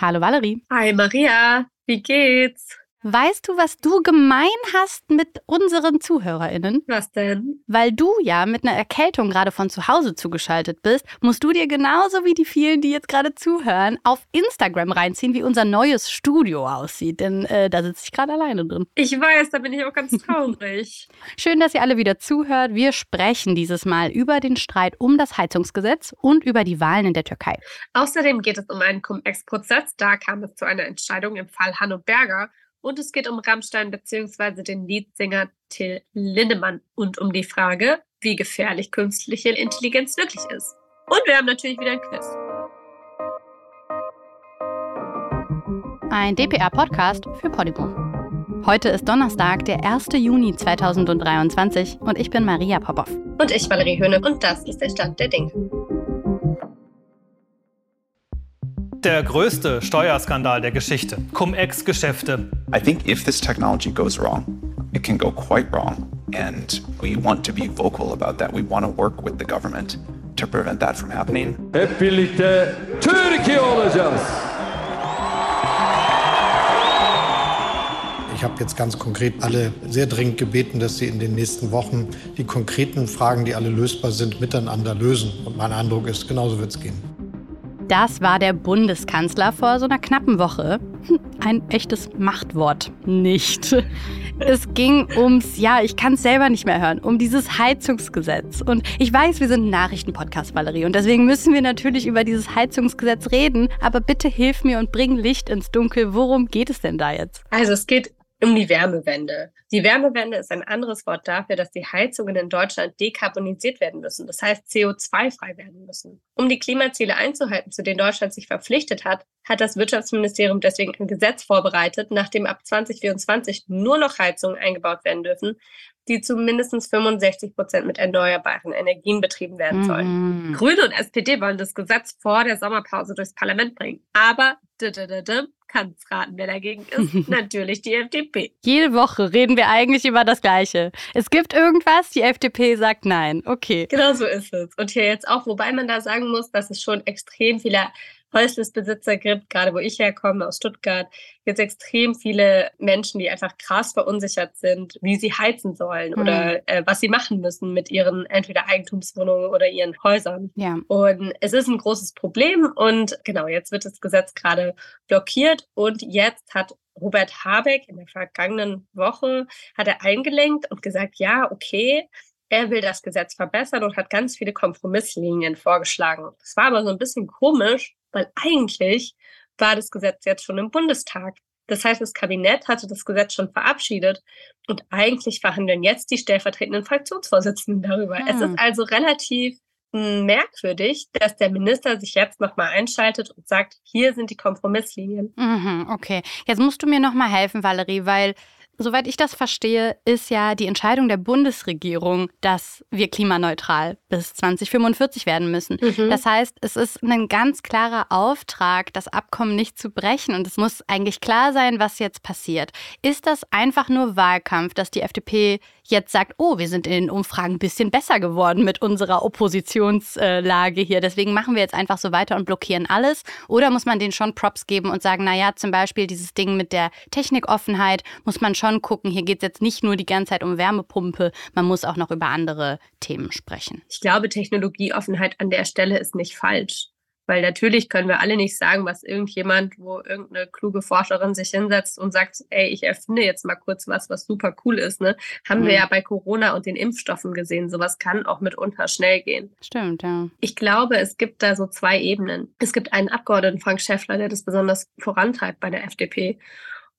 Hallo Valerie. Hi Maria, wie geht's? Weißt du, was du gemein hast mit unseren ZuhörerInnen? Was denn? Weil du ja mit einer Erkältung gerade von zu Hause zugeschaltet bist, musst du dir genauso wie die vielen, die jetzt gerade zuhören, auf Instagram reinziehen, wie unser neues Studio aussieht. Denn äh, da sitze ich gerade alleine drin. Ich weiß, da bin ich auch ganz traurig. Schön, dass ihr alle wieder zuhört. Wir sprechen dieses Mal über den Streit um das Heizungsgesetz und über die Wahlen in der Türkei. Außerdem geht es um einen Cum-Ex-Prozess. Da kam es zu einer Entscheidung im Fall Hanno Berger. Und es geht um Rammstein bzw. den Leadsänger Till Lindemann und um die Frage, wie gefährlich künstliche Intelligenz wirklich ist. Und wir haben natürlich wieder ein Quiz. Ein DPR-Podcast für Podimo. Heute ist Donnerstag, der 1. Juni 2023 und ich bin Maria Popov. Und ich, Valerie Höhne, und das ist der Stand der Dinge. Der größte Steuerskandal der Geschichte. Cum-Ex-Geschäfte. I think if this technology goes wrong, it can go quite wrong. And we want to be vocal about that. We want to work with the government to prevent that from happening. Hep birlikte Türkiye olacağız. Ich habe jetzt ganz konkret alle sehr dringend gebeten, dass sie in den nächsten Wochen die konkreten Fragen, die alle lösbar sind, miteinander lösen. Und mein Eindruck ist, genauso wird es gehen. Das war der Bundeskanzler vor so einer knappen Woche. Hm, ein echtes Machtwort nicht. Es ging ums, ja, ich kann es selber nicht mehr hören, um dieses Heizungsgesetz. Und ich weiß, wir sind ein Nachrichtenpodcast, Valerie, und deswegen müssen wir natürlich über dieses Heizungsgesetz reden. Aber bitte hilf mir und bring Licht ins Dunkel. Worum geht es denn da jetzt? Also es geht um die Wärmewende. Die Wärmewende ist ein anderes Wort dafür, dass die Heizungen in Deutschland dekarbonisiert werden müssen, das heißt CO2-frei werden müssen. Um die Klimaziele einzuhalten, zu denen Deutschland sich verpflichtet hat, hat das Wirtschaftsministerium deswegen ein Gesetz vorbereitet, nach dem ab 2024 nur noch Heizungen eingebaut werden dürfen, die zu mindestens 65 Prozent mit erneuerbaren Energien betrieben werden sollen. Mhm. Grüne und SPD wollen das Gesetz vor der Sommerpause durchs Parlament bringen. Aber kannst raten, wer dagegen ist. Natürlich die FDP. Jede Woche reden wir eigentlich über das Gleiche. Es gibt irgendwas, die FDP sagt nein. Okay. Genau so ist es. Und hier jetzt auch, wobei man da sagen muss, dass es schon extrem viele Häuslisbesitzer gibt, gerade wo ich herkomme, aus Stuttgart, jetzt extrem viele Menschen, die einfach krass verunsichert sind, wie sie heizen sollen Mhm. oder äh, was sie machen müssen mit ihren entweder Eigentumswohnungen oder ihren Häusern. Ja. Und es ist ein großes Problem und genau, jetzt wird das Gesetz gerade blockiert und jetzt hat Robert Habeck in der vergangenen Woche hat er eingelenkt und gesagt, ja, okay, er will das Gesetz verbessern und hat ganz viele Kompromisslinien vorgeschlagen. Das war aber so ein bisschen komisch, weil eigentlich war das Gesetz jetzt schon im Bundestag. Das heißt, das Kabinett hatte das Gesetz schon verabschiedet und eigentlich verhandeln jetzt die stellvertretenden Fraktionsvorsitzenden darüber. Es Hm. ist also relativ merkwürdig, dass der Minister sich jetzt nochmal einschaltet und sagt, hier sind die Kompromisslinien. Mhm, okay. Jetzt musst du mir noch mal helfen, Valerie, weil soweit ich das verstehe, ist ja die Entscheidung der Bundesregierung, dass wir klimaneutral bis 2045 werden müssen. Mhm. Das heißt, es ist ein ganz klarer Auftrag, das Abkommen nicht zu brechen und es muss eigentlich klar sein, was jetzt passiert. Ist das einfach nur Wahlkampf, dass die FDP jetzt sagt, oh, wir sind in den Umfragen ein bisschen besser geworden mit unserer Oppositionslage hier, deswegen machen wir jetzt einfach so weiter und blockieren alles? Oder muss man denen schon Props geben und sagen, naja, zum Beispiel dieses Ding mit der Technikoffenheit, muss man schon gucken, hier geht es jetzt nicht nur die ganze Zeit um Wärmepumpe, man muss auch noch über andere Themen sprechen. Ich glaube, Technologieoffenheit an der Stelle ist nicht falsch. Weil natürlich können wir alle nicht sagen, was irgendjemand, wo irgendeine kluge Forscherin sich hinsetzt und sagt, ey, ich erfinde jetzt mal kurz was, was super cool ist. Ne? Haben wir Mhm. ja bei Corona und den Impfstoffen gesehen. Sowas kann auch mitunter schnell gehen. Stimmt, ja. Ich glaube, es gibt da so zwei Ebenen. Es gibt einen Abgeordneten, Frank Schäffler, der das besonders vorantreibt bei der FDP.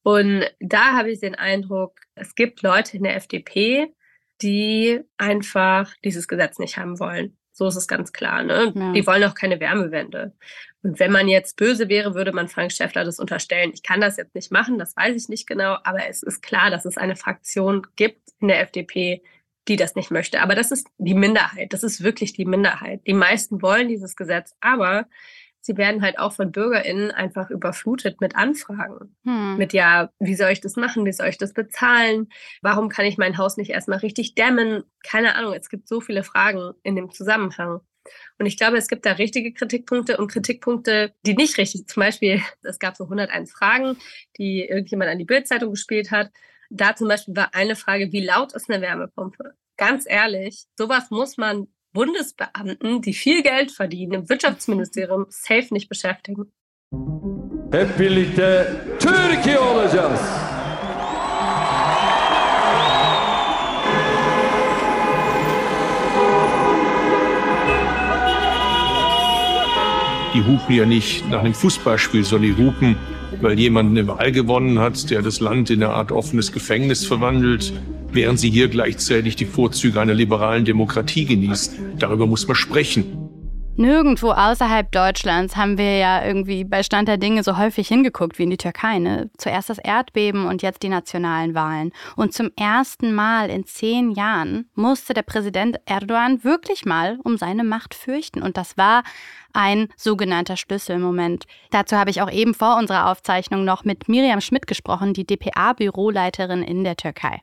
Und da habe ich den Eindruck, es gibt Leute in der FDP, die einfach dieses Gesetz nicht haben wollen. So ist es ganz klar. Ne? Ja. Die wollen auch keine Wärmewende. Und wenn man jetzt böse wäre, würde man Frank Schäffler das unterstellen. Ich kann das jetzt nicht machen, das weiß ich nicht genau, aber es ist klar, dass es eine Fraktion gibt in der FDP, die das nicht möchte. Aber das ist die Minderheit. Das ist wirklich die Minderheit. Die meisten wollen dieses Gesetz, aber sie werden halt auch von BürgerInnen einfach überflutet mit Anfragen. Hm. Mit ja, wie soll ich das machen? Wie soll ich das bezahlen? Warum kann ich mein Haus nicht erstmal richtig dämmen? Keine Ahnung, es gibt so viele Fragen in dem Zusammenhang. Und ich glaube, es gibt da richtige Kritikpunkte und Kritikpunkte, die nicht richtig. Zum Beispiel, es gab so 101 Fragen, die irgendjemand an die Bildzeitung gespielt hat. Da zum Beispiel war eine Frage, wie laut ist eine Wärmepumpe? Ganz ehrlich, sowas muss man Bundesbeamten, die viel Geld verdienen, im Wirtschaftsministerium safe nicht beschäftigen. Hep birlikte Türkiye olacağız. Die hupen ja nicht nach einem Fußballspiel, sondern die hupen, weil jemand eine Wahl gewonnen hat, der das Land in eine Art offenes Gefängnis verwandelt, während sie hier gleichzeitig die Vorzüge einer liberalen Demokratie genießt. Darüber muss man sprechen. Nirgendwo außerhalb Deutschlands haben wir ja irgendwie bei Stand der Dinge so häufig hingeguckt wie in die Türkei. Ne? Zuerst das Erdbeben und jetzt die nationalen Wahlen. Und zum ersten Mal in zehn Jahren musste der Präsident Erdogan wirklich mal um seine Macht fürchten. Und das war ein sogenannter Schlüsselmoment. Dazu habe ich auch eben vor unserer Aufzeichnung noch mit Miriam Schmidt gesprochen, die DPA-Büroleiterin in der Türkei.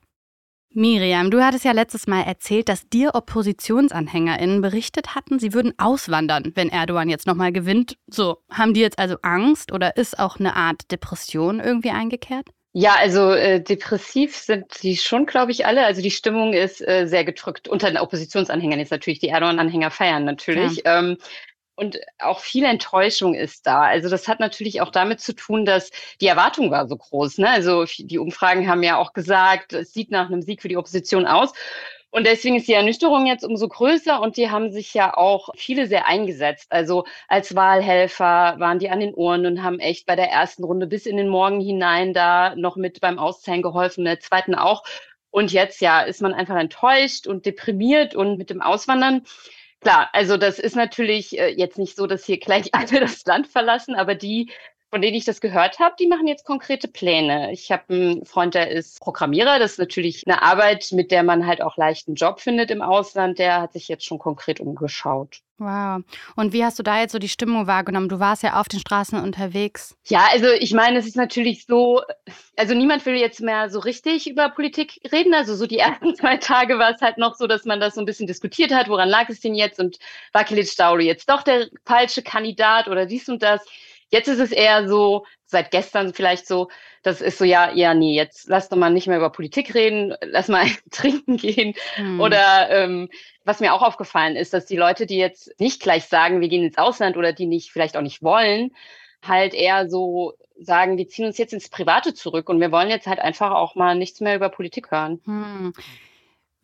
Miriam, du hattest ja letztes Mal erzählt, dass dir OppositionsanhängerInnen berichtet hatten, sie würden auswandern, wenn Erdogan jetzt nochmal gewinnt. So, haben die jetzt also Angst oder ist auch eine Art Depression irgendwie eingekehrt? Ja, also äh, depressiv sind die schon, glaube ich, alle. Also die Stimmung ist äh, sehr gedrückt. Unter den Oppositionsanhängern jetzt natürlich. Die Erdogan-Anhänger feiern natürlich. Ja. Ähm, und auch viel Enttäuschung ist da. Also das hat natürlich auch damit zu tun, dass die Erwartung war so groß. Ne? Also die Umfragen haben ja auch gesagt, es sieht nach einem Sieg für die Opposition aus. Und deswegen ist die Ernüchterung jetzt umso größer und die haben sich ja auch viele sehr eingesetzt. Also als Wahlhelfer waren die an den Ohren und haben echt bei der ersten Runde bis in den Morgen hinein da noch mit beim Auszählen geholfen, der zweiten auch. Und jetzt ja ist man einfach enttäuscht und deprimiert und mit dem Auswandern Klar, also das ist natürlich äh, jetzt nicht so, dass hier gleich alle das Land verlassen, aber die, von denen ich das gehört habe, die machen jetzt konkrete Pläne. Ich habe einen Freund, der ist Programmierer. Das ist natürlich eine Arbeit, mit der man halt auch leicht einen Job findet im Ausland. Der hat sich jetzt schon konkret umgeschaut. Wow. Und wie hast du da jetzt so die Stimmung wahrgenommen? Du warst ja auf den Straßen unterwegs. Ja, also ich meine, es ist natürlich so, also niemand will jetzt mehr so richtig über Politik reden. Also so die ersten zwei Tage war es halt noch so, dass man das so ein bisschen diskutiert hat, woran lag es denn jetzt und war Kilic Dauli jetzt doch der falsche Kandidat oder dies und das. Jetzt ist es eher so, seit gestern vielleicht so, das ist so, ja, ja, nee, jetzt lass doch mal nicht mehr über Politik reden, lass mal trinken gehen. Hm. Oder ähm, was mir auch aufgefallen ist, dass die Leute, die jetzt nicht gleich sagen, wir gehen ins Ausland oder die nicht vielleicht auch nicht wollen, halt eher so sagen, wir ziehen uns jetzt ins Private zurück und wir wollen jetzt halt einfach auch mal nichts mehr über Politik hören. Hm.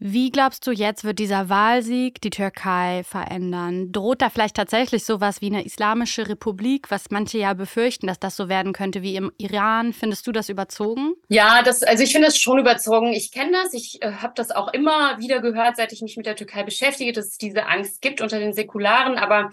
Wie glaubst du, jetzt wird dieser Wahlsieg die Türkei verändern? Droht da vielleicht tatsächlich sowas wie eine islamische Republik, was manche ja befürchten, dass das so werden könnte wie im Iran? Findest du das überzogen? Ja, das, also ich finde das schon überzogen. Ich kenne das, ich äh, habe das auch immer wieder gehört, seit ich mich mit der Türkei beschäftige, dass es diese Angst gibt unter den Säkularen. Aber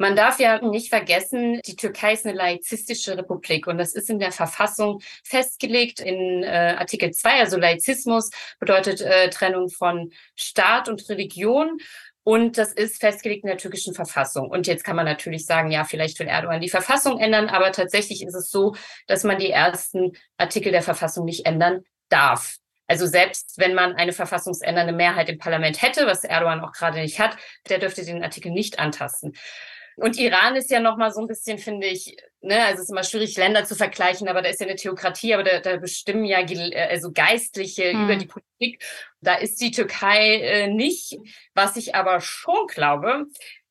man darf ja nicht vergessen, die Türkei ist eine laizistische Republik und das ist in der Verfassung festgelegt in äh, Artikel 2. Also Laizismus bedeutet äh, Trennung von Staat und Religion. Und das ist festgelegt in der türkischen Verfassung. Und jetzt kann man natürlich sagen, ja, vielleicht will Erdogan die Verfassung ändern, aber tatsächlich ist es so, dass man die ersten Artikel der Verfassung nicht ändern darf. Also selbst wenn man eine verfassungsändernde Mehrheit im Parlament hätte, was Erdogan auch gerade nicht hat, der dürfte den Artikel nicht antasten. Und Iran ist ja noch mal so ein bisschen, finde ich, ne, also es ist immer schwierig, Länder zu vergleichen, aber da ist ja eine Theokratie, aber da, da bestimmen ja äh, also Geistliche hm. über die Politik. Da ist die Türkei äh, nicht. Was ich aber schon glaube,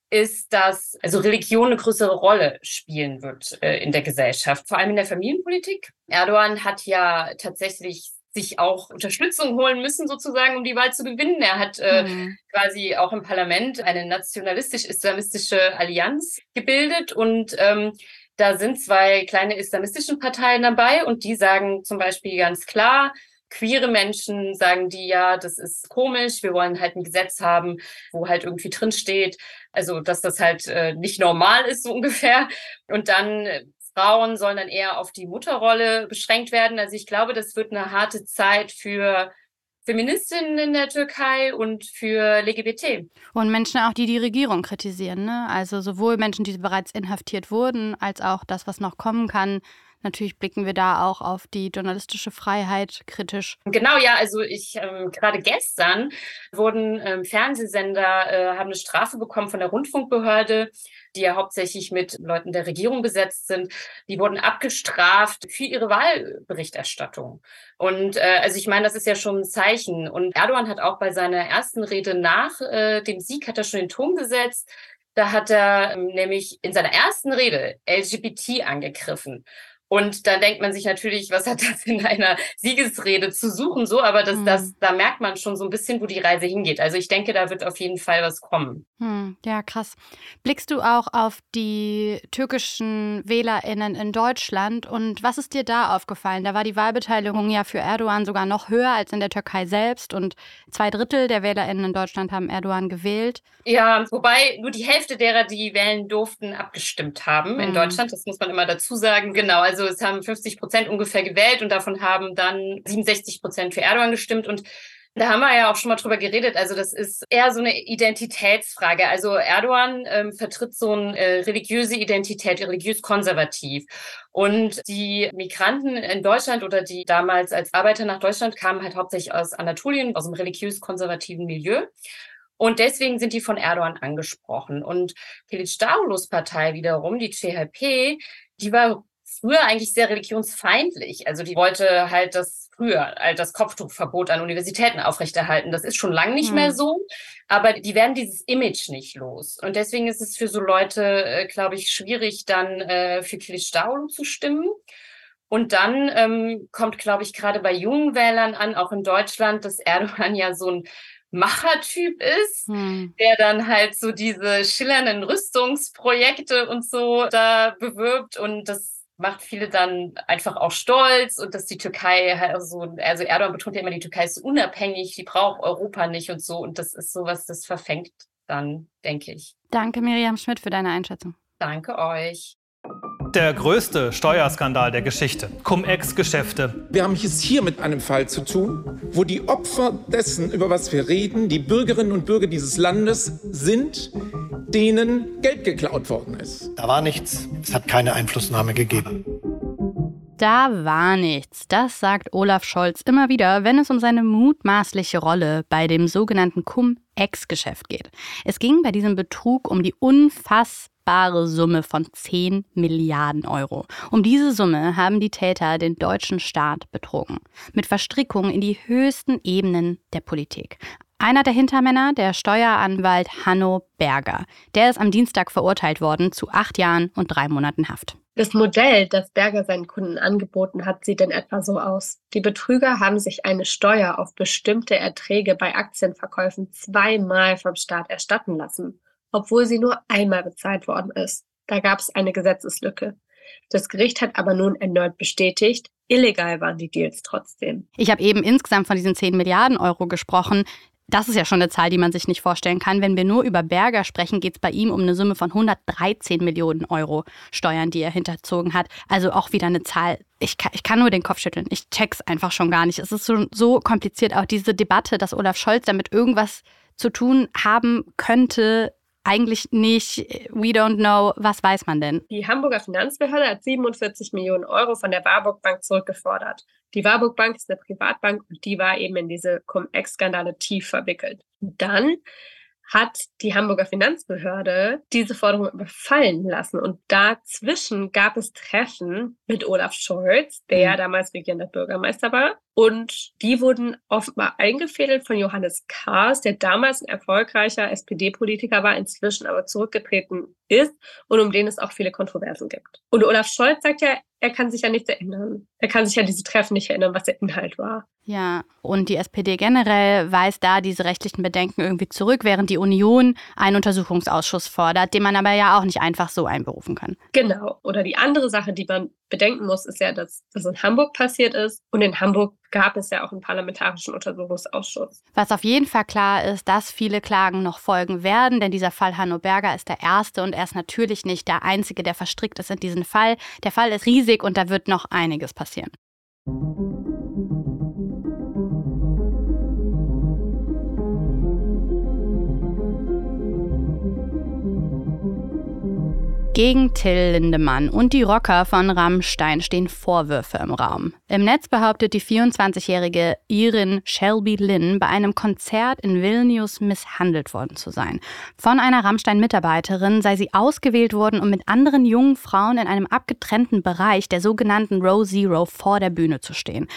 ist, dass also Religion eine größere Rolle spielen wird äh, in der Gesellschaft, vor allem in der Familienpolitik. Erdogan hat ja tatsächlich sich auch Unterstützung holen müssen, sozusagen, um die Wahl zu gewinnen. Er hat äh, mhm. quasi auch im Parlament eine nationalistisch-islamistische Allianz gebildet und ähm, da sind zwei kleine islamistische Parteien dabei und die sagen zum Beispiel ganz klar, queere Menschen sagen die ja, das ist komisch, wir wollen halt ein Gesetz haben, wo halt irgendwie drin steht, also dass das halt äh, nicht normal ist so ungefähr. Und dann Frauen sollen dann eher auf die Mutterrolle beschränkt werden. Also ich glaube, das wird eine harte Zeit für Feministinnen in der Türkei und für LGBT. Und Menschen auch, die die Regierung kritisieren. Ne? Also sowohl Menschen, die bereits inhaftiert wurden, als auch das, was noch kommen kann. Natürlich blicken wir da auch auf die journalistische Freiheit kritisch. Genau, ja, also ich ähm, gerade gestern wurden ähm, Fernsehsender äh, haben eine Strafe bekommen von der Rundfunkbehörde, die ja hauptsächlich mit Leuten der Regierung besetzt sind. Die wurden abgestraft für ihre Wahlberichterstattung. Und äh, also ich meine, das ist ja schon ein Zeichen. Und Erdogan hat auch bei seiner ersten Rede nach äh, dem Sieg hat er schon den Ton gesetzt. Da hat er ähm, nämlich in seiner ersten Rede LGBT angegriffen. Und da denkt man sich natürlich, was hat das in einer Siegesrede zu suchen, so, aber das, mhm. das, da merkt man schon so ein bisschen, wo die Reise hingeht. Also ich denke, da wird auf jeden Fall was kommen. Hm, ja, krass. Blickst du auch auf die türkischen WählerInnen in Deutschland und was ist dir da aufgefallen? Da war die Wahlbeteiligung ja für Erdogan sogar noch höher als in der Türkei selbst und zwei Drittel der WählerInnen in Deutschland haben Erdogan gewählt. Ja, wobei nur die Hälfte derer, die wählen durften, abgestimmt haben mhm. in hm. Deutschland. Das muss man immer dazu sagen. Genau, also also es haben 50 Prozent ungefähr gewählt und davon haben dann 67 Prozent für Erdogan gestimmt. Und da haben wir ja auch schon mal drüber geredet. Also das ist eher so eine Identitätsfrage. Also Erdogan ähm, vertritt so eine äh, religiöse Identität, religiös-konservativ. Und die Migranten in Deutschland oder die damals als Arbeiter nach Deutschland kamen halt hauptsächlich aus Anatolien, aus einem religiös-konservativen Milieu. Und deswegen sind die von Erdogan angesprochen. Und Davulos Partei wiederum, die CHP, die war früher eigentlich sehr religionsfeindlich. Also die wollte halt das früher, halt das Kopftuchverbot an Universitäten aufrechterhalten. Das ist schon lange nicht hm. mehr so, aber die werden dieses Image nicht los. Und deswegen ist es für so Leute, äh, glaube ich, schwierig, dann äh, für Kilicdaroglu zu stimmen. Und dann ähm, kommt, glaube ich, gerade bei jungen Wählern an, auch in Deutschland, dass Erdogan ja so ein Machertyp ist, hm. der dann halt so diese schillernden Rüstungsprojekte und so da bewirbt und das macht viele dann einfach auch stolz und dass die Türkei halt so, also Erdogan betont ja immer, die Türkei ist unabhängig, die braucht Europa nicht und so. Und das ist sowas, das verfängt dann, denke ich. Danke, Miriam Schmidt, für deine Einschätzung. Danke euch. Der größte Steuerskandal der Geschichte. Cum-Ex-Geschäfte. Wir haben es hier mit einem Fall zu tun, wo die Opfer dessen, über was wir reden, die Bürgerinnen und Bürger dieses Landes sind, denen Geld geklaut worden ist. Da war nichts. Es hat keine Einflussnahme gegeben. Da war nichts. Das sagt Olaf Scholz immer wieder, wenn es um seine mutmaßliche Rolle bei dem sogenannten Cum-Ex-Geschäft geht. Es ging bei diesem Betrug um die unfassbare Summe von 10 Milliarden Euro. Um diese Summe haben die Täter den deutschen Staat betrogen. Mit Verstrickungen in die höchsten Ebenen der Politik. Einer der Hintermänner, der Steueranwalt Hanno Berger. Der ist am Dienstag verurteilt worden zu acht Jahren und drei Monaten Haft. Das Modell, das Berger seinen Kunden angeboten hat, sieht in etwa so aus. Die Betrüger haben sich eine Steuer auf bestimmte Erträge bei Aktienverkäufen zweimal vom Staat erstatten lassen obwohl sie nur einmal bezahlt worden ist. Da gab es eine Gesetzeslücke. Das Gericht hat aber nun erneut bestätigt, illegal waren die Deals trotzdem. Ich habe eben insgesamt von diesen 10 Milliarden Euro gesprochen. Das ist ja schon eine Zahl, die man sich nicht vorstellen kann. Wenn wir nur über Berger sprechen, geht es bei ihm um eine Summe von 113 Millionen Euro Steuern, die er hinterzogen hat. Also auch wieder eine Zahl. Ich kann, ich kann nur den Kopf schütteln. Ich check's einfach schon gar nicht. Es ist so, so kompliziert, auch diese Debatte, dass Olaf Scholz damit irgendwas zu tun haben könnte, eigentlich nicht, we don't know, was weiß man denn? Die Hamburger Finanzbehörde hat 47 Millionen Euro von der Warburg Bank zurückgefordert. Die Warburg Bank ist eine Privatbank und die war eben in diese Cum-Ex-Skandale tief verwickelt. Dann hat die Hamburger Finanzbehörde diese Forderung überfallen lassen. Und dazwischen gab es Treffen mit Olaf Scholz, der ja mhm. damals regierender Bürgermeister war. Und die wurden offenbar eingefädelt von Johannes Kahrs, der damals ein erfolgreicher SPD-Politiker war, inzwischen aber zurückgetreten ist und um den es auch viele Kontroversen gibt. Und Olaf Scholz sagt ja, er kann sich ja nichts erinnern. Er kann sich ja diese Treffen nicht erinnern, was der Inhalt war. Ja, und die SPD generell weist da diese rechtlichen Bedenken irgendwie zurück, während die Union einen Untersuchungsausschuss fordert, den man aber ja auch nicht einfach so einberufen kann. Genau. Oder die andere Sache, die man bedenken muss, ist ja, dass das in Hamburg passiert ist. Und in Hamburg gab es ja auch einen parlamentarischen Untersuchungsausschuss. Was auf jeden Fall klar ist, dass viele Klagen noch folgen werden, denn dieser Fall Hanno Berger ist der erste und er ist natürlich nicht der einzige, der verstrickt ist in diesen Fall. Der Fall ist riesig und da wird noch einiges passieren. Gegen Till Lindemann und die Rocker von Rammstein stehen Vorwürfe im Raum. Im Netz behauptet die 24-jährige Irin Shelby Lynn, bei einem Konzert in Vilnius misshandelt worden zu sein. Von einer Rammstein-Mitarbeiterin sei sie ausgewählt worden, um mit anderen jungen Frauen in einem abgetrennten Bereich der sogenannten Row Zero vor der Bühne zu stehen.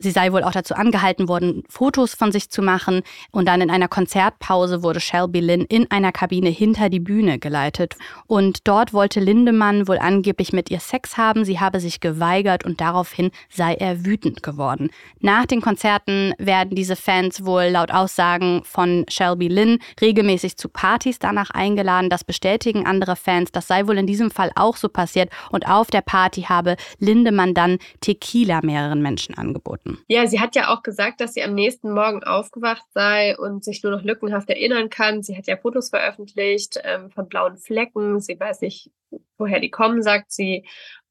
Sie sei wohl auch dazu angehalten worden, Fotos von sich zu machen und dann in einer Konzertpause wurde Shelby Lynn in einer Kabine hinter die Bühne geleitet und dort wollte wollte Lindemann wohl angeblich mit ihr Sex haben, sie habe sich geweigert und daraufhin sei er wütend geworden. Nach den Konzerten werden diese Fans wohl laut Aussagen von Shelby Lynn regelmäßig zu Partys danach eingeladen. Das bestätigen andere Fans. Das sei wohl in diesem Fall auch so passiert. Und auf der Party habe Lindemann dann Tequila mehreren Menschen angeboten. Ja, sie hat ja auch gesagt, dass sie am nächsten Morgen aufgewacht sei und sich nur noch lückenhaft erinnern kann. Sie hat ja Fotos veröffentlicht ähm, von blauen Flecken. Sie weiß nicht, woher die kommen, sagt sie,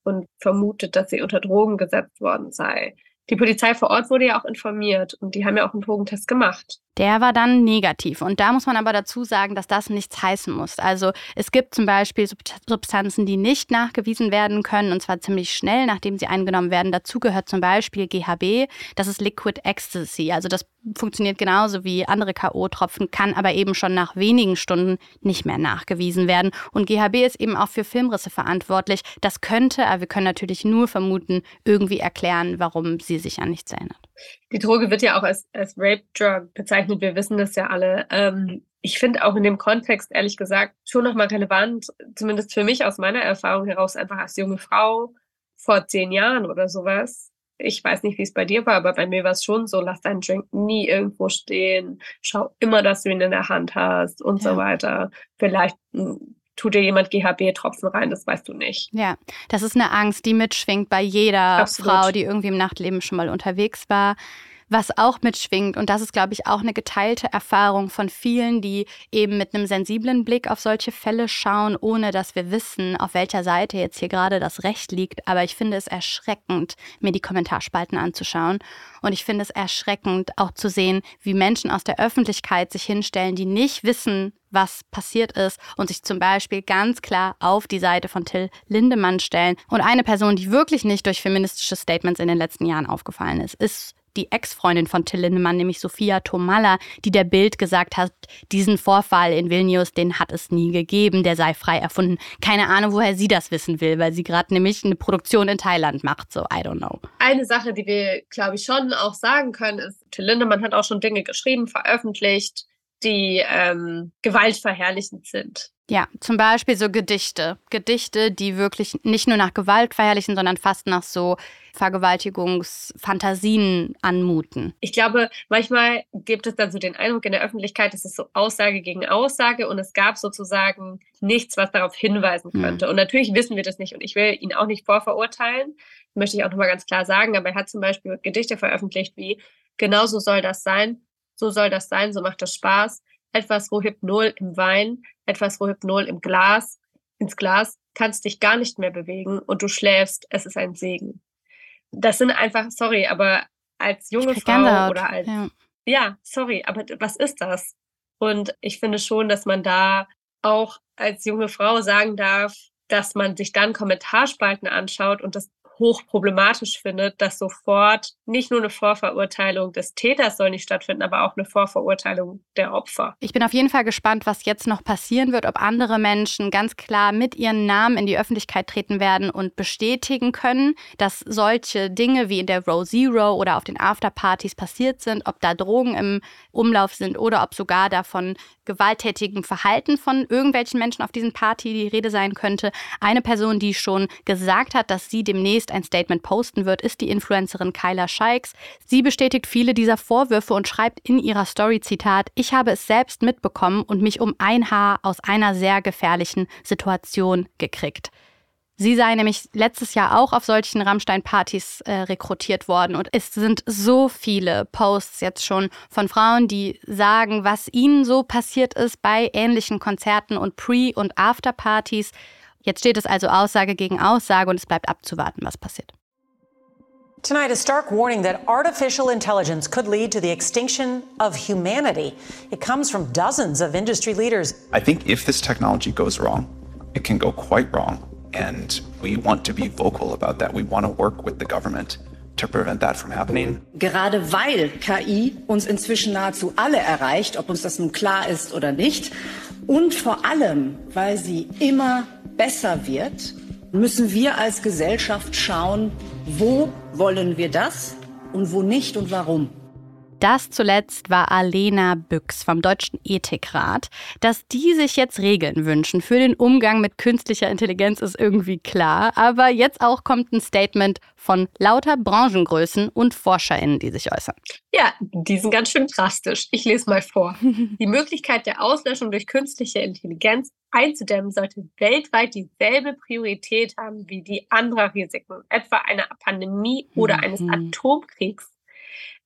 und vermutet, dass sie unter Drogen gesetzt worden sei. Die Polizei vor Ort wurde ja auch informiert und die haben ja auch einen Drogentest gemacht. Der war dann negativ. Und da muss man aber dazu sagen, dass das nichts heißen muss. Also es gibt zum Beispiel Substanzen, die nicht nachgewiesen werden können, und zwar ziemlich schnell, nachdem sie eingenommen werden. Dazu gehört zum Beispiel GHB, das ist Liquid Ecstasy. Also das funktioniert genauso wie andere K.O.-Tropfen, kann aber eben schon nach wenigen Stunden nicht mehr nachgewiesen werden. Und GHB ist eben auch für Filmrisse verantwortlich. Das könnte, aber wir können natürlich nur vermuten, irgendwie erklären, warum sie sich an nichts erinnert. Die Droge wird ja auch als, als Rape-Drug bezeichnet. Wir wissen das ja alle. Ähm, ich finde auch in dem Kontext, ehrlich gesagt, schon nochmal relevant, zumindest für mich aus meiner Erfahrung heraus, einfach als junge Frau vor zehn Jahren oder sowas. Ich weiß nicht, wie es bei dir war, aber bei mir war es schon so, lass deinen Drink nie irgendwo stehen, schau immer, dass du ihn in der Hand hast und ja. so weiter. Vielleicht hm, tut dir jemand GHB-Tropfen rein, das weißt du nicht. Ja, das ist eine Angst, die mitschwingt bei jeder Absolut. Frau, die irgendwie im Nachtleben schon mal unterwegs war. Was auch mitschwingt, und das ist, glaube ich, auch eine geteilte Erfahrung von vielen, die eben mit einem sensiblen Blick auf solche Fälle schauen, ohne dass wir wissen, auf welcher Seite jetzt hier gerade das Recht liegt. Aber ich finde es erschreckend, mir die Kommentarspalten anzuschauen. Und ich finde es erschreckend, auch zu sehen, wie Menschen aus der Öffentlichkeit sich hinstellen, die nicht wissen, was passiert ist und sich zum Beispiel ganz klar auf die Seite von Till Lindemann stellen. Und eine Person, die wirklich nicht durch feministische Statements in den letzten Jahren aufgefallen ist, ist die Ex-Freundin von Till Lindemann, nämlich Sophia Tomalla, die der Bild gesagt hat, diesen Vorfall in Vilnius, den hat es nie gegeben, der sei frei erfunden. Keine Ahnung, woher sie das wissen will, weil sie gerade nämlich eine Produktion in Thailand macht, so I don't know. Eine Sache, die wir, glaube ich, schon auch sagen können, ist, Till Lindemann hat auch schon Dinge geschrieben, veröffentlicht, die ähm, gewaltverherrlichend sind. Ja, zum Beispiel so Gedichte. Gedichte, die wirklich nicht nur nach Gewalt verherrlichen, sondern fast nach so Vergewaltigungsfantasien anmuten. Ich glaube, manchmal gibt es dann so den Eindruck in der Öffentlichkeit, es ist so Aussage gegen Aussage und es gab sozusagen nichts, was darauf hinweisen hm. könnte. Mhm. Und natürlich wissen wir das nicht und ich will ihn auch nicht vorverurteilen, möchte ich auch nochmal ganz klar sagen, aber er hat zum Beispiel Gedichte veröffentlicht wie Genauso soll das sein, so soll das sein, so macht das Spaß. Etwas Rohypnol im Wein, etwas Rohypnol im Glas. Ins Glas kannst dich gar nicht mehr bewegen und du schläfst. Es ist ein Segen. Das sind einfach, sorry, aber als junge Frau oder als, ja. ja, sorry, aber was ist das? Und ich finde schon, dass man da auch als junge Frau sagen darf, dass man sich dann Kommentarspalten anschaut und das hochproblematisch findet, dass sofort nicht nur eine Vorverurteilung des Täters soll nicht stattfinden, aber auch eine Vorverurteilung der Opfer. Ich bin auf jeden Fall gespannt, was jetzt noch passieren wird, ob andere Menschen ganz klar mit ihren Namen in die Öffentlichkeit treten werden und bestätigen können, dass solche Dinge wie in der Row Zero oder auf den Afterpartys passiert sind, ob da Drogen im Umlauf sind oder ob sogar davon gewalttätigem Verhalten von irgendwelchen Menschen auf diesen Party die Rede sein könnte. Eine Person, die schon gesagt hat, dass sie demnächst ein Statement posten wird, ist die Influencerin Kyla Scheiks. Sie bestätigt viele dieser Vorwürfe und schreibt in ihrer Story Zitat, ich habe es selbst mitbekommen und mich um ein Haar aus einer sehr gefährlichen Situation gekriegt. Sie sei nämlich letztes Jahr auch auf solchen Rammstein-Partys äh, rekrutiert worden. Und es sind so viele Posts jetzt schon von Frauen, die sagen, was ihnen so passiert ist bei ähnlichen Konzerten und Pre- und After-Partys. Jetzt steht es also Aussage gegen Aussage und es bleibt abzuwarten, was passiert. Tonight, a stark warning that artificial intelligence could lead to the extinction of humanity. It comes from dozens of industry leaders. I think if this technology goes wrong, it can go quite wrong. And we want to be vocal about that. We want to work with the government to prevent that from happening. Gerade weil KI uns inzwischen nahezu alle erreicht, ob uns das nun klar ist oder nicht, und vor allem, weil sie immer besser wird, müssen wir als Gesellschaft schauen, wo wollen wir das und wo nicht und warum. Das zuletzt war Alena Büchs vom Deutschen Ethikrat. Dass die sich jetzt Regeln wünschen für den Umgang mit künstlicher Intelligenz ist irgendwie klar. Aber jetzt auch kommt ein Statement von lauter Branchengrößen und ForscherInnen, die sich äußern. Ja, die sind ganz schön drastisch. Ich lese mal vor. Die Möglichkeit der Auslöschung durch künstliche Intelligenz einzudämmen sollte weltweit dieselbe Priorität haben wie die anderen Risiken, etwa einer Pandemie oder eines Mhm. Atomkriegs.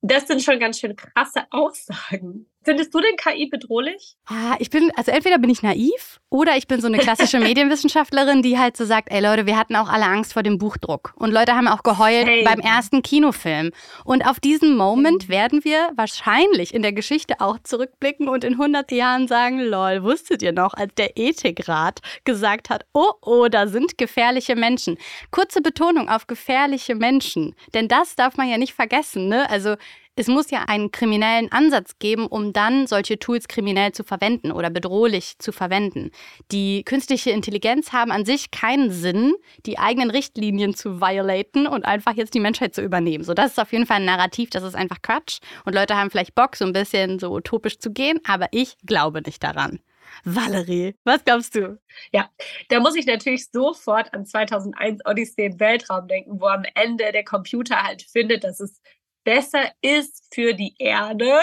Das sind schon ganz schön krasse Aussagen. Findest du denn KI bedrohlich? Ah, ich bin, also entweder bin ich naiv oder ich bin so eine klassische Medienwissenschaftlerin, die halt so sagt, ey Leute, wir hatten auch alle Angst vor dem Buchdruck. Und Leute haben auch geheult Hey. beim ersten Kinofilm. Und auf diesen Moment werden wir wahrscheinlich in der Geschichte auch zurückblicken und in 100 Jahren sagen, lol, wusstet ihr noch, als der Ethikrat gesagt hat, oh, oh, da sind gefährliche Menschen. Kurze Betonung auf gefährliche Menschen. Denn das darf man ja nicht vergessen, ne? Also es muss ja einen kriminellen Ansatz geben, um dann solche Tools kriminell zu verwenden oder bedrohlich zu verwenden. Die künstliche Intelligenz haben an sich keinen Sinn, die eigenen Richtlinien zu violaten und einfach jetzt die Menschheit zu übernehmen. So, das ist auf jeden Fall ein Narrativ, das ist einfach Quatsch. Und Leute haben vielleicht Bock, so ein bisschen so utopisch zu gehen, aber ich glaube nicht daran. Valerie, was glaubst du? Ja, da muss ich natürlich sofort an 2001 Odyssee im Weltraum denken, wo am Ende der Computer halt findet, dass es besser ist für die Erde,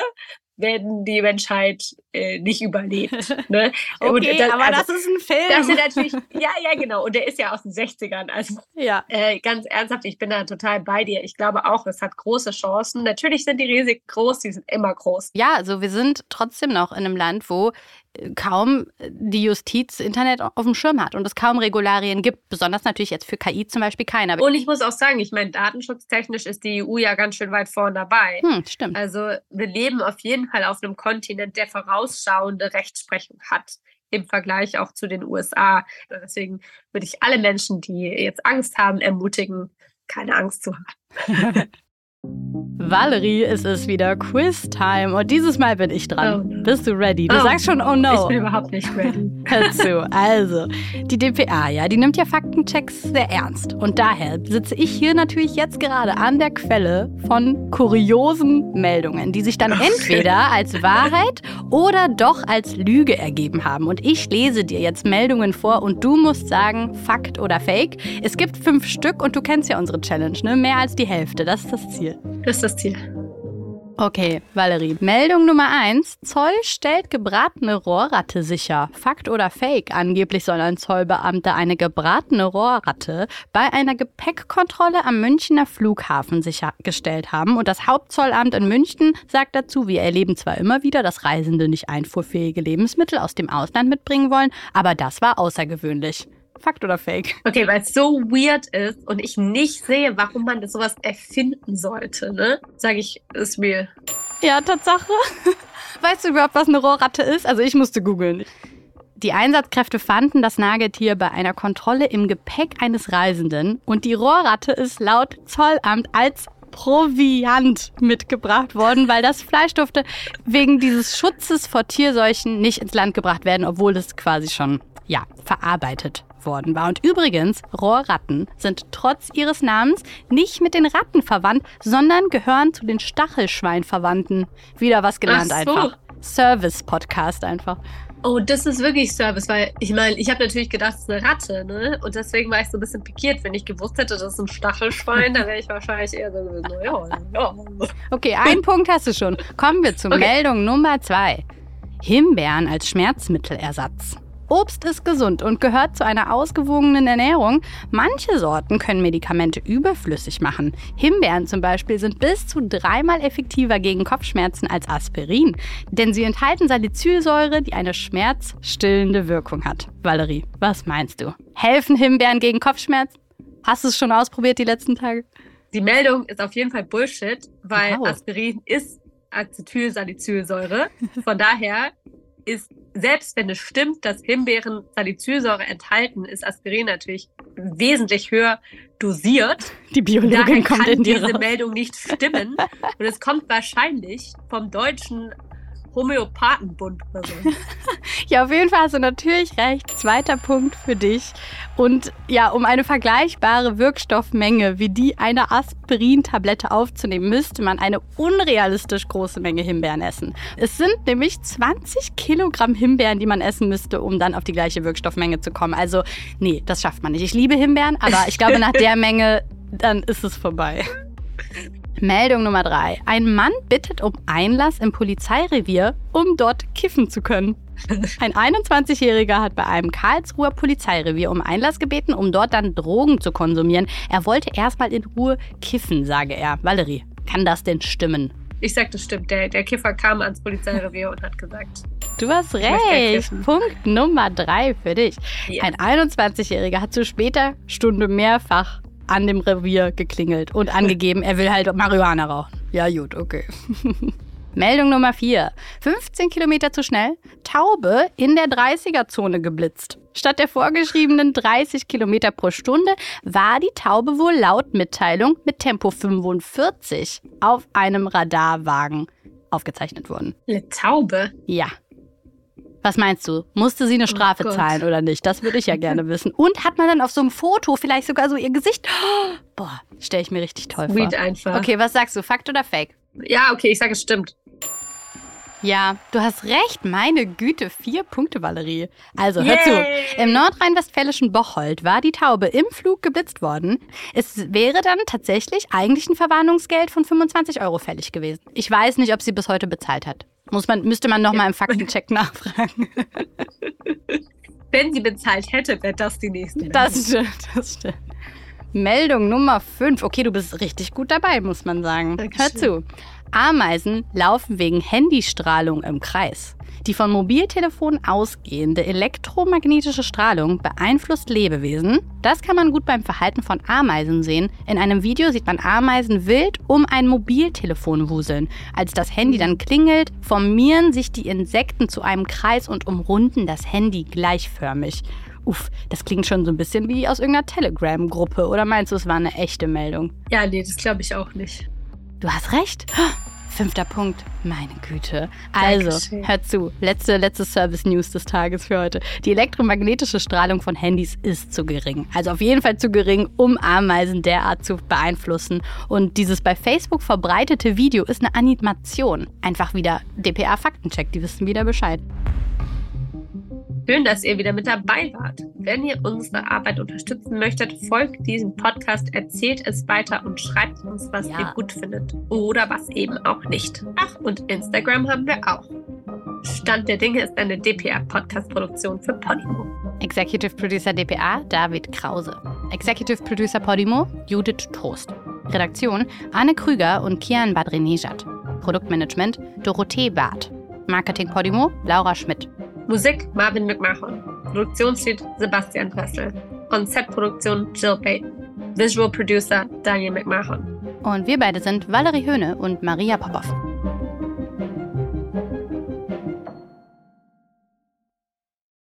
wenn die Menschheit äh, nicht überlebt. Ne? Okay, aber das ist ein Film. Das ist natürlich, ja, ja, genau. Und der ist ja aus den 60ern. Also Ja. äh, ganz ernsthaft, ich bin da total bei dir. Ich glaube auch, es hat große Chancen. Natürlich sind die Risiken groß, die sind immer groß. Ja, also wir sind trotzdem noch in einem Land, wo kaum die Justiz Internet auf dem Schirm hat und es kaum Regularien gibt, besonders natürlich jetzt für KI zum Beispiel keine. Aber Und ich muss auch sagen, ich meine, datenschutztechnisch ist die EU ja ganz schön weit vorn dabei. Hm, stimmt. Also wir leben auf jeden Fall auf einem Kontinent, der vorausschauende Rechtsprechung hat im Vergleich auch zu den USA. Deswegen würde ich alle Menschen, die jetzt Angst haben, ermutigen, keine Angst zu haben. Valerie, es ist wieder Quiz-Time und dieses Mal bin ich dran. Oh. Bist du ready? Du Oh, sagst schon, oh no. Ich bin überhaupt nicht ready. Hör zu. Also, die DPA, ja, die nimmt ja Faktenchecks sehr ernst. Und daher sitze ich hier natürlich jetzt gerade an der Quelle von kuriosen Meldungen, die sich dann entweder als Wahrheit oder doch als Lüge ergeben haben. Und ich lese dir jetzt Meldungen vor und du musst sagen, Fakt oder Fake. Es gibt fünf Stück und du kennst ja unsere Challenge, ne? Mehr als die Hälfte. Das ist das Ziel. Das ist das Ziel. Okay, Valerie. Meldung Nummer eins. Zoll stellt gebratene Rohrratte sicher. Fakt oder Fake? Angeblich soll ein Zollbeamter eine gebratene Rohrratte bei einer Gepäckkontrolle am Münchner Flughafen sichergestellt haben. Und das Hauptzollamt in München sagt dazu, wir erleben zwar immer wieder, dass Reisende nicht einfuhrfähige Lebensmittel aus dem Ausland mitbringen wollen, aber das war außergewöhnlich. Fakt oder Fake? Okay, weil es so weird ist und ich nicht sehe, warum man das sowas erfinden sollte, ne? Sage ich, ist real. Ja, Tatsache. Weißt du überhaupt, was eine Rohrratte ist? Also ich musste googeln. Die Einsatzkräfte fanden das Nagetier bei einer Kontrolle im Gepäck eines Reisenden und die Rohrratte ist laut Zollamt als Proviant mitgebracht worden, weil das Fleisch durfte wegen dieses Schutzes vor Tierseuchen nicht ins Land gebracht werden, obwohl es quasi schon, ja, verarbeitet worden war. Und übrigens, Rohrratten sind trotz ihres Namens nicht mit den Ratten verwandt, sondern gehören zu den Stachelschweinverwandten. Wieder was gelernt so. einfach. Service-Podcast einfach. Oh, das ist wirklich Service, weil ich meine, ich habe natürlich gedacht, es ist eine Ratte, ne? Und deswegen war ich so ein bisschen pikiert. Wenn ich gewusst hätte, das ist ein Stachelschwein, dann wäre ich wahrscheinlich eher so gewesen, ja, ja. Okay, einen Punkt hast du schon. Kommen wir zur Okay. Meldung Nummer zwei. Himbeeren als Schmerzmittelersatz. Obst ist gesund und gehört zu einer ausgewogenen Ernährung. Manche Sorten können Medikamente überflüssig machen. Himbeeren zum Beispiel sind bis zu dreimal effektiver gegen Kopfschmerzen als Aspirin, denn sie enthalten Salicylsäure, die eine schmerzstillende Wirkung hat. Valerie, was meinst du? Helfen Himbeeren gegen Kopfschmerzen? Hast du es schon ausprobiert die letzten Tage? Die Meldung ist auf jeden Fall Bullshit, weil Wow. Aspirin ist Acetylsalicylsäure. Von daher ist, selbst wenn es stimmt, dass Himbeeren Salicylsäure enthalten, ist Aspirin natürlich wesentlich höher dosiert. Die Biologin Daher kommt kann in dir diese raus. Meldung nicht stimmen. Und es kommt wahrscheinlich vom deutschen Homöopathenbund oder so. Ja, auf jeden Fall hast du natürlich recht. Zweiter Punkt für dich. Und ja, um eine vergleichbare Wirkstoffmenge wie die einer Aspirin-Tablette aufzunehmen, müsste man eine unrealistisch große Menge Himbeeren essen. Es sind nämlich 20 Kilogramm Himbeeren, die man essen müsste, um dann auf die gleiche Wirkstoffmenge zu kommen. Also, nee, das schafft man nicht. Ich liebe Himbeeren, aber ich glaube, nach der Menge, dann ist es vorbei. Meldung Nummer drei. Ein Mann bittet um Einlass im Polizeirevier, um dort kiffen zu können. Ein 21-Jähriger hat bei einem Karlsruher Polizeirevier um Einlass gebeten, um dort dann Drogen zu konsumieren. Er wollte erstmal in Ruhe kiffen, sage er. Valerie, kann das denn stimmen? Ich sag, das stimmt. Der, der Kiffer kam ans Polizeirevier und hat gesagt, Du hast recht. Punkt Nummer drei für dich. Ja. Ein 21-Jähriger hat zu später Stunde mehrfach an dem Revier geklingelt und angegeben, er will halt Marihuana rauchen. Ja, gut, okay. Meldung Nummer 4. 15 Kilometer zu schnell. Taube in der 30er-Zone geblitzt. Statt der vorgeschriebenen 30 Kilometer pro Stunde war die Taube wohl laut Mitteilung mit Tempo 45 auf einem Radarwagen aufgezeichnet worden. eine Taube. Ja. Was meinst du? Musste sie eine Strafe Oh zahlen oder nicht? Das würde ich ja gerne wissen. Und hat man dann auf so einem Foto vielleicht sogar so ihr Gesicht? Boah, stelle ich mir richtig toll Sweet vor. einfach. Okay, was sagst du? Fakt oder Fake? Ja, okay, ich sage, es stimmt. Ja, du hast recht. Meine Güte, vier Punkte, Valerie. Also, hör zu. Yay. Im nordrhein-westfälischen Bocholt war die Taube im Flug geblitzt worden. Es wäre dann tatsächlich eigentlich ein Verwarnungsgeld von 25 Euro fällig gewesen. Ich weiß nicht, ob sie bis heute bezahlt hat. Muss man, müsste man nochmal im Faktencheck nachfragen. Wenn sie bezahlt hätte, wäre das die nächste. Das stimmt, das stimmt. Meldung Nummer 5. Okay, du bist richtig gut dabei, muss man sagen. Hör zu. Ameisen laufen wegen Handystrahlung im Kreis. Die von Mobiltelefonen ausgehende elektromagnetische Strahlung beeinflusst Lebewesen. Das kann man gut beim Verhalten von Ameisen sehen. In einem Video sieht man Ameisen wild um ein Mobiltelefon wuseln. Als das Handy dann klingelt, formieren sich die Insekten zu einem Kreis und umrunden das Handy gleichförmig. Uff, das klingt schon so ein bisschen wie aus irgendeiner Telegram-Gruppe. Oder meinst du, es war eine echte Meldung? Ja, nee, das glaube ich auch nicht. Du hast recht. Fünfter Punkt. Meine Güte. Also, Dankeschön. hör zu. Letzte, letzte Service-News des Tages für heute. Die elektromagnetische Strahlung von Handys ist zu gering. Also auf jeden Fall zu gering, um Ameisen derart zu beeinflussen. Und dieses bei Facebook verbreitete Video ist eine Animation. Einfach wieder DPA-Faktencheck. Die wissen wieder Bescheid. Schön, dass ihr wieder mit dabei wart. Wenn ihr unsere Arbeit unterstützen möchtet, folgt diesem Podcast, erzählt es weiter und schreibt uns, was Ja. ihr gut findet oder was eben auch nicht. Ach, und Instagram haben wir auch. Stand der Dinge ist eine DPA-Podcast-Produktion für Podimo. Executive Producer DPA David Krause. Executive Producer Podimo Judith Trost. Redaktion Anne Krüger und Kian Badrenejad. Produktmanagement Dorothee Barth. Marketing Podimo Laura Schmidt. Musik Marvin McMahon. Produktionslied Sebastian Dressel. Konzeptproduktion Jill Payton. Visual Producer Daniel McMahon. Und wir beide sind Valerie Höhne und Maria Popov.